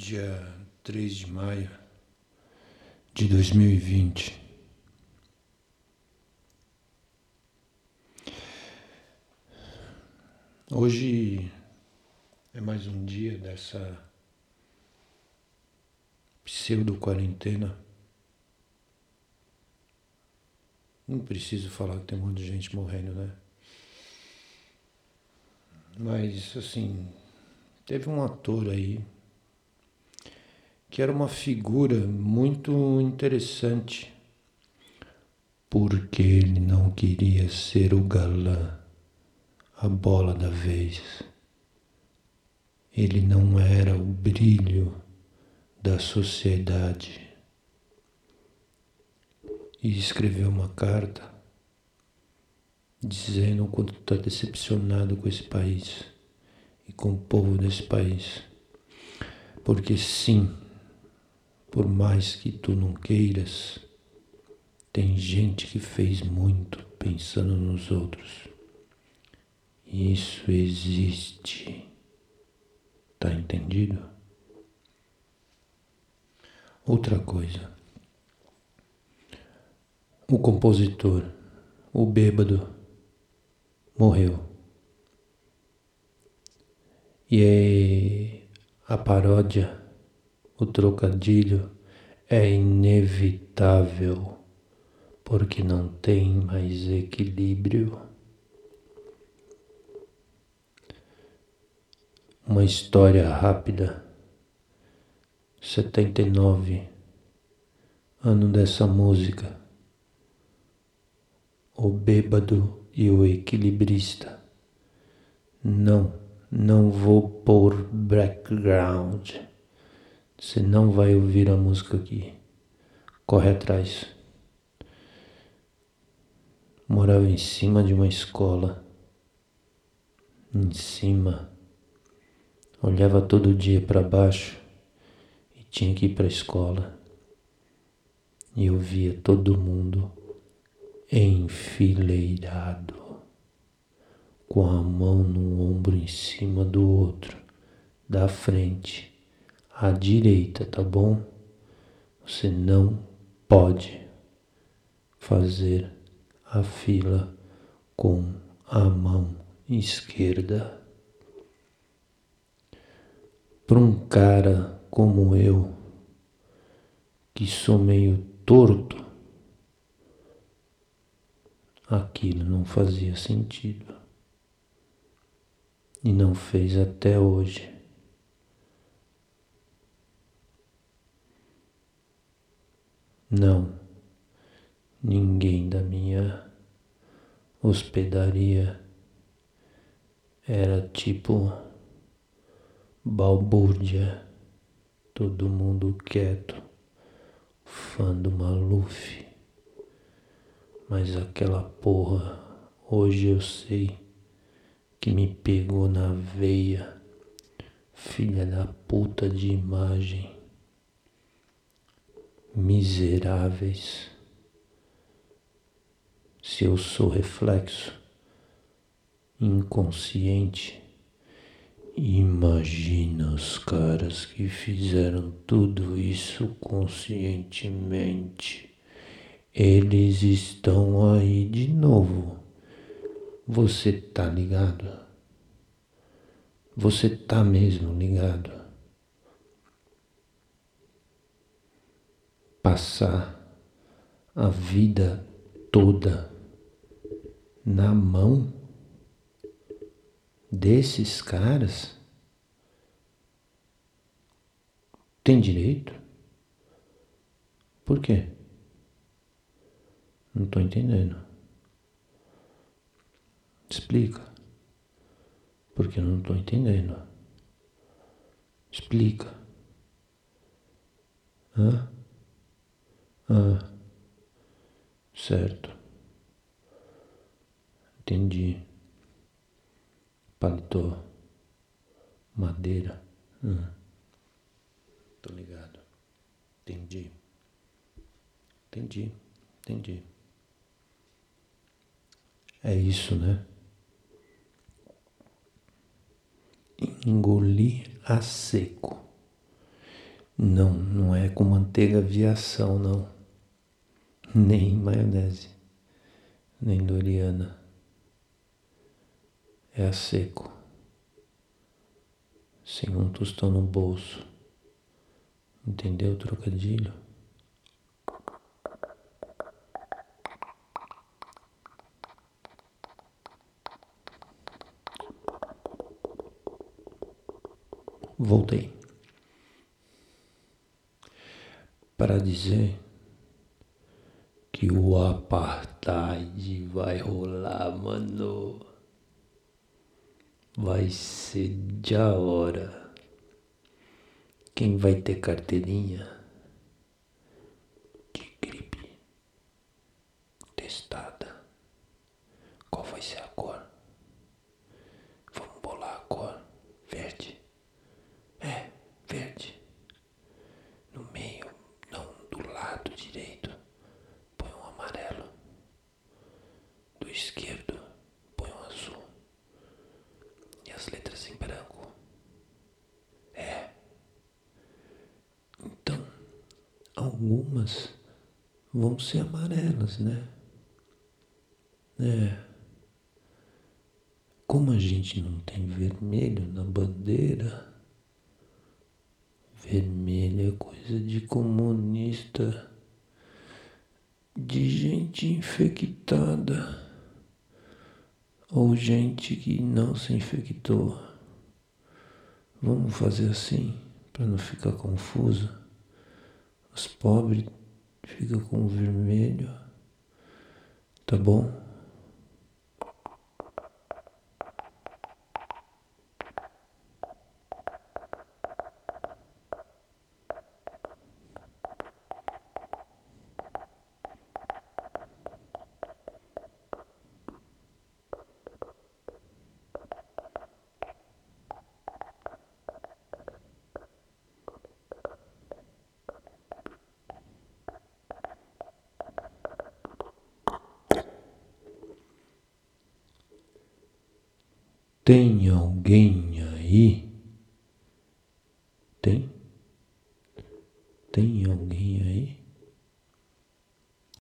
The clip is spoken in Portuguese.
dia 3 de maio de 2020. Hoje é mais um dia dessa pseudo-quarentena. Não preciso falar que tem um monte de gente morrendo, né? Mas, assim, teve um ator aí que era uma figura muito interessante, porque ele não queria ser o galã, a bola da vez. Ele não era o brilho da sociedade. E escreveu uma carta dizendo o quanto está decepcionado com esse país e com o povo desse país. Porque sim, por mais que tu não queiras, tem gente que fez muito pensando nos outros. Isso existe. Tá entendido? Outra coisa. O compositor, o bêbado, morreu. E a paródia o trocadilho é inevitável, porque não tem mais equilíbrio. Uma história rápida. 79, ano dessa música. O bêbado e o equilibrista. Não, não vou pôr background. Você não vai ouvir a música aqui. Corre atrás. Morava em cima de uma escola. Em cima. Olhava todo dia para baixo e tinha que ir para a escola. E eu via todo mundo enfileirado, com a mão no ombro em cima do outro, da frente à direita, tá bom? Você não pode fazer a fila com a mão esquerda. Para um cara como eu, que sou meio torto, aquilo não fazia sentido. E não fez até hoje. Não, ninguém da minha hospedaria era tipo balbúrdia, todo mundo quieto, fã do Maluf. Mas aquela porra, hoje eu sei que me pegou na veia, filha da puta de imagem miseráveis. Se eu sou reflexo, inconsciente, imagina os caras que fizeram tudo isso conscientemente. Eles estão aí de novo. Você tá ligado? Você tá mesmo ligado? Passar a vida toda na mão desses caras? Tem direito? Por quê? Não estou entendendo. Explica. Porque eu não estou entendendo. Explica. Hã? Ah, certo. Entendi. Paletó. Madeira. Ah, tô ligado. Entendi. Entendi. Entendi. É isso, né? Engoli a seco. Não, não é com manteiga aviação, não. Nem maionese, nem doriana. É a seco, sem um tostão no bolso. Entendeu o trocadilho? Voltei. Para dizer que o apartheid vai rolar, mano. Vai ser de hora. Quem vai ter carteirinha de gripe testada? Qual vai ser a cor? Vamos bolar a cor verde. É, verde. No meio, não do lado direito, põe um amarelo. Do esquerdo, põe um azul. E as letras em branco. É. Então, algumas vão ser amarelas, né? É. Como a gente não tem vermelho na bandeira, vermelho é coisa de comunista, de gente infectada ou gente que não se infectou. Vamos fazer assim para não ficar confuso. Os pobres ficam com vermelho, tá bom? Tem alguém aí? Tem? Tem alguém?